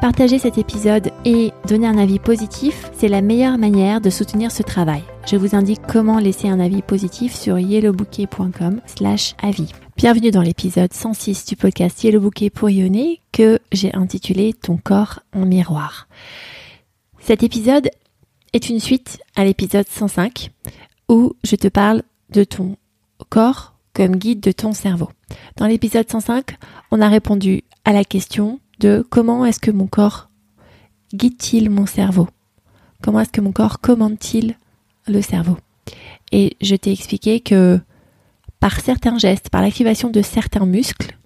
Partager cet épisode et donner un avis positif, c'est la meilleure manière de soutenir ce travail. Je vous indique comment laisser un avis positif sur yellowbouquet.com slash avis. Bienvenue dans l'épisode 106 du podcast Yellow Bouquet pour Yonner que j'ai intitulé Ton corps en miroir. Cet épisode est une suite à l'épisode 105 où je te parle de ton corps comme guide de ton cerveau. Dans l'épisode 105, on a répondu à la question de comment est-ce que mon corps guide-t-il mon cerveau? Comment est-ce que mon corps commande-t-il le cerveau? Et je t'ai expliqué que par certains gestes, par l'activation de certains muscles,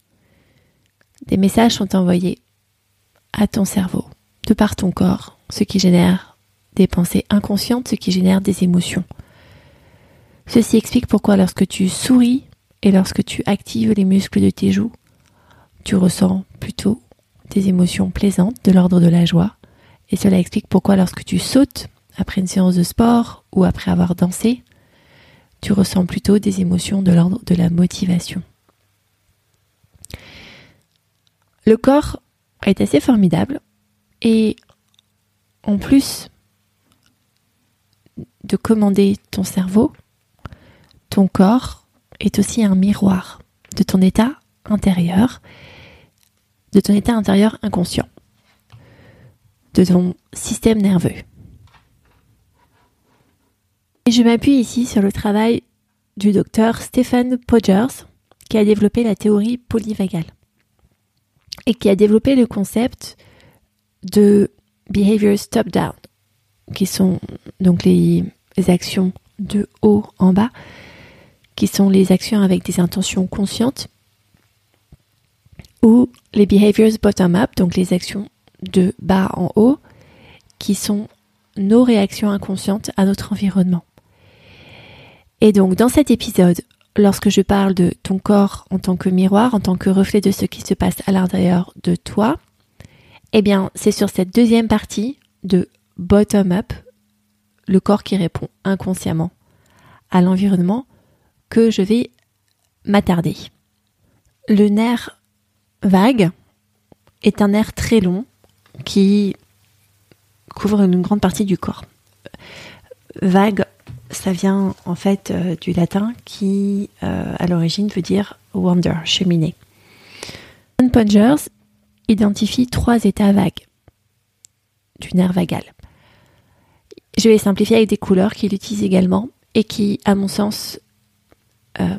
des messages sont envoyés à ton cerveau, de par ton corps, ce qui génère des pensées inconscientes, ce qui génère des émotions. Ceci explique pourquoi lorsque tu souris et lorsque tu actives les muscles de tes joues, tu ressens plutôt des émotions plaisantes de l'ordre de la joie. Et cela explique pourquoi lorsque tu sautes après une séance de sport ou après avoir dansé, tu ressens plutôt des émotions de l'ordre de la motivation. Le corps est assez formidable et en plus de commander ton cerveau, ton corps est aussi un miroir de ton état intérieur de ton état intérieur inconscient, de ton système nerveux. Je m'appuie ici sur le travail du docteur Stephen Podgers, qui a développé la théorie polyvagale et qui a développé le concept de behaviors top-down, qui sont donc les actions de haut en bas, qui sont les actions avec des intentions conscientes ou les behaviors bottom-up, donc les actions de bas en haut, qui sont nos réactions inconscientes à notre environnement. Et donc dans cet épisode, lorsque je parle de ton corps en tant que miroir, en tant que reflet de ce qui se passe à l'intérieur de toi, eh bien c'est sur cette deuxième partie de bottom-up, le corps qui répond inconsciemment à l'environnement, que je vais m'attarder. Le nerf vague est un nerf très long qui couvre une grande partie du corps. Vague, ça vient en fait euh, du latin qui euh, à l'origine veut dire wonder, cheminée. John Pongers identifie trois états vagues du nerf vagal. Je vais simplifier avec des couleurs qu'il utilise également et qui, à mon sens, euh,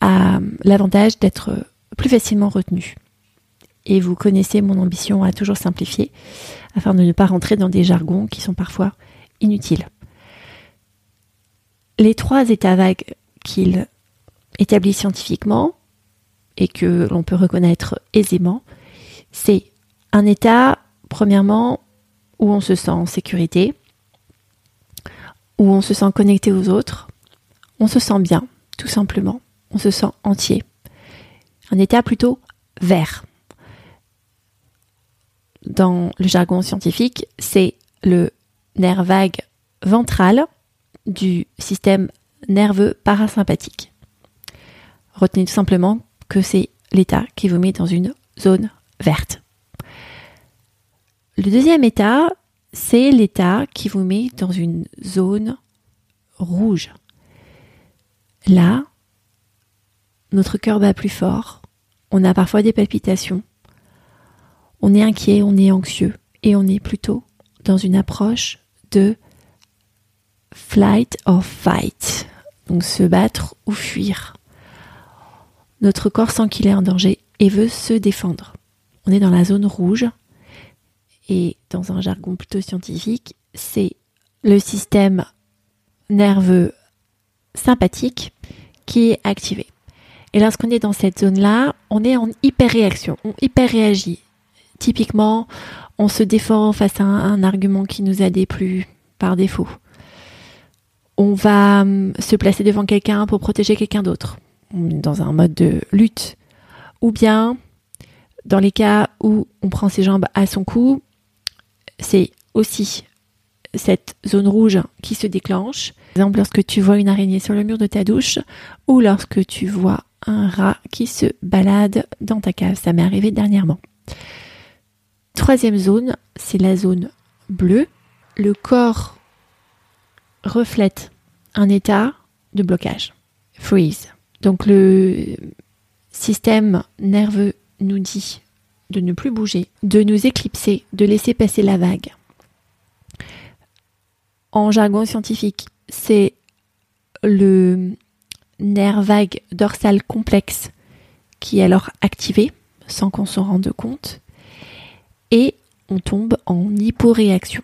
a l'avantage d'être plus facilement retenu et vous connaissez mon ambition à toujours simplifier afin de ne pas rentrer dans des jargons qui sont parfois inutiles. Les trois états vagues qu'il établit scientifiquement et que l'on peut reconnaître aisément, c'est un état, premièrement, où on se sent en sécurité, où on se sent connecté aux autres, on se sent bien, tout simplement, on se sent entier. Un état plutôt vert dans le jargon scientifique, c'est le nerf vague ventral du système nerveux parasympathique. Retenez tout simplement que c'est l'état qui vous met dans une zone verte. Le deuxième état, c'est l'état qui vous met dans une zone rouge. Là, notre cœur bat plus fort, on a parfois des palpitations, on est inquiet, on est anxieux et on est plutôt dans une approche de flight or fight, donc se battre ou fuir. Notre corps sent qu'il est en danger et veut se défendre. On est dans la zone rouge et dans un jargon plutôt scientifique, c'est le système nerveux sympathique qui est activé. Et lorsqu'on est dans cette zone-là, on est en hyper réaction, on hyper réagit Typiquement, on se défend face à un, argument qui nous a déplu par défaut. On va hum, se placer devant quelqu'un pour protéger quelqu'un d'autre, dans un mode de lutte. Ou bien, dans les cas où on prend ses jambes à son cou, c'est aussi cette zone rouge qui se déclenche. Par exemple, lorsque tu vois une araignée sur le mur de ta douche ou lorsque tu vois un rat qui se balade dans ta cave. Ça m'est arrivé dernièrement. Troisième zone, c'est la zone bleue. Le corps reflète un état de blocage, freeze. Donc le système nerveux nous dit de ne plus bouger, de nous éclipser, de laisser passer la vague. En jargon scientifique, c'est le nerf vague dorsal complexe qui est alors activé sans qu'on s'en rende compte on tombe en hyporéaction.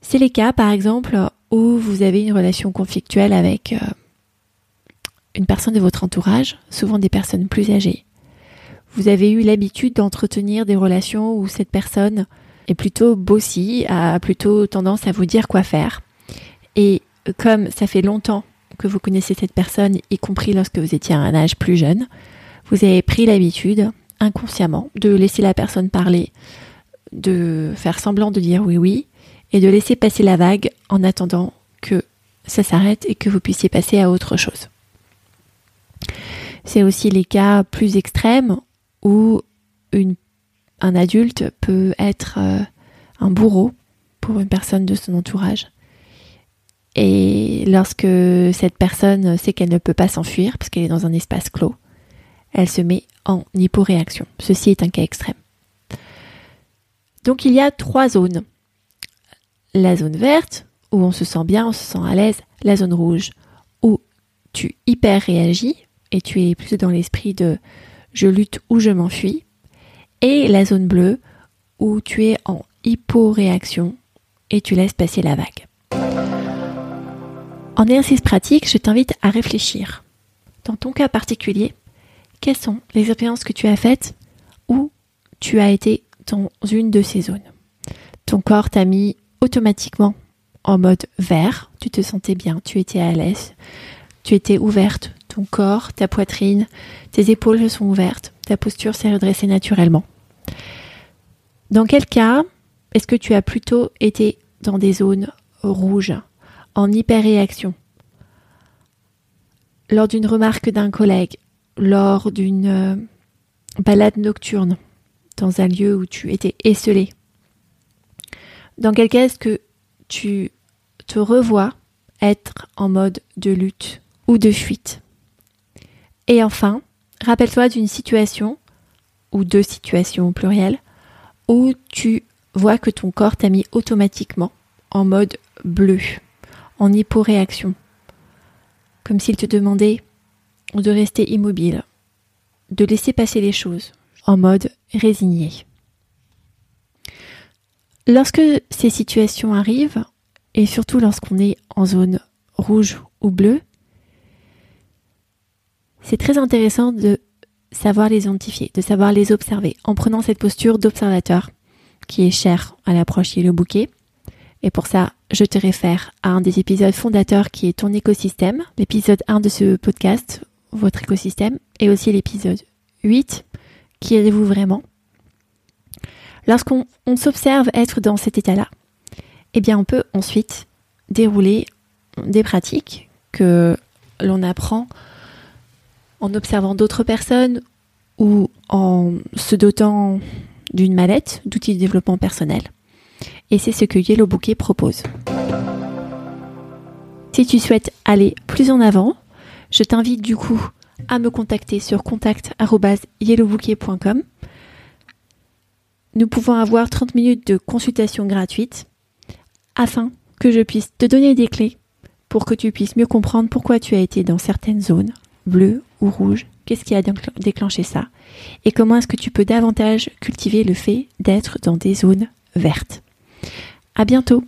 C'est les cas par exemple où vous avez une relation conflictuelle avec euh, une personne de votre entourage, souvent des personnes plus âgées. Vous avez eu l'habitude d'entretenir des relations où cette personne est plutôt bossy, a plutôt tendance à vous dire quoi faire. Et comme ça fait longtemps que vous connaissez cette personne, y compris lorsque vous étiez à un âge plus jeune, vous avez pris l'habitude, inconsciemment, de laisser la personne parler, de faire semblant de dire oui oui, et de laisser passer la vague en attendant que ça s'arrête et que vous puissiez passer à autre chose. C'est aussi les cas plus extrêmes où un adulte peut être euh, un bourreau pour une personne de son entourage et lorsque cette personne sait qu'elle ne peut pas s'enfuir, parce qu'elle est dans un espace clos, elle se met en hyporéaction. Ceci est un cas extrême. Donc il y a trois zones. La zone verte, où on se sent bien, on se sent à l'aise. La zone rouge, où tu hyper réagis et tu es plus dans l'esprit de je lutte ou je m'enfuis. Et la zone bleue, où tu es en hyporéaction et tu laisses passer la vague. En exercice pratique, je t'invite à réfléchir. Dans ton cas particulier, quelles sont les expériences que tu as faites où tu as été dans une de ces zones? Ton corps t'a mis automatiquement en mode vert, tu te sentais bien, tu étais à l'aise, tu étais ouverte, ton corps, ta poitrine, tes épaules sont ouvertes, ta posture s'est redressée naturellement. Dans quel cas est-ce que tu as plutôt été dans des zones rouges en hyperréaction? Lors d'une remarque d'un collègue, lors d'une euh, balade nocturne, dans un lieu où tu étais esselé. Dans quel cas est-ce que tu te revois être en mode de lutte ou de fuite? Et enfin, rappelle-toi d'une situation, ou deux situations au pluriel, où tu vois que ton corps t'a mis automatiquement en mode bleu en hyporéaction, comme s'il te demandait de rester immobile, de laisser passer les choses en mode résigné. Lorsque ces situations arrivent, et surtout lorsqu'on est en zone rouge ou bleue, c'est très intéressant de savoir les identifier, de savoir les observer, en prenant cette posture d'observateur qui est chère à l'approche et le bouquet. Et pour ça, je te réfère à un des épisodes fondateurs qui est ton écosystème, l'épisode 1 de ce podcast, votre écosystème, et aussi l'épisode 8, qui êtes-vous vraiment? Lorsqu'on s'observe être dans cet état-là, eh bien on peut ensuite dérouler des pratiques que l'on apprend en observant d'autres personnes ou en se dotant d'une mallette d'outils de développement personnel. Et c'est ce que Yellow Bouquet propose. Si tu souhaites aller plus en avant, je t'invite du coup à me contacter sur contact.yellowbouquet.com. Nous pouvons avoir 30 minutes de consultation gratuite afin que je puisse te donner des clés pour que tu puisses mieux comprendre pourquoi tu as été dans certaines zones, bleues ou rouges, qu'est-ce qui a déclenché ça, et comment est-ce que tu peux davantage cultiver le fait d'être dans des zones vertes? À bientôt!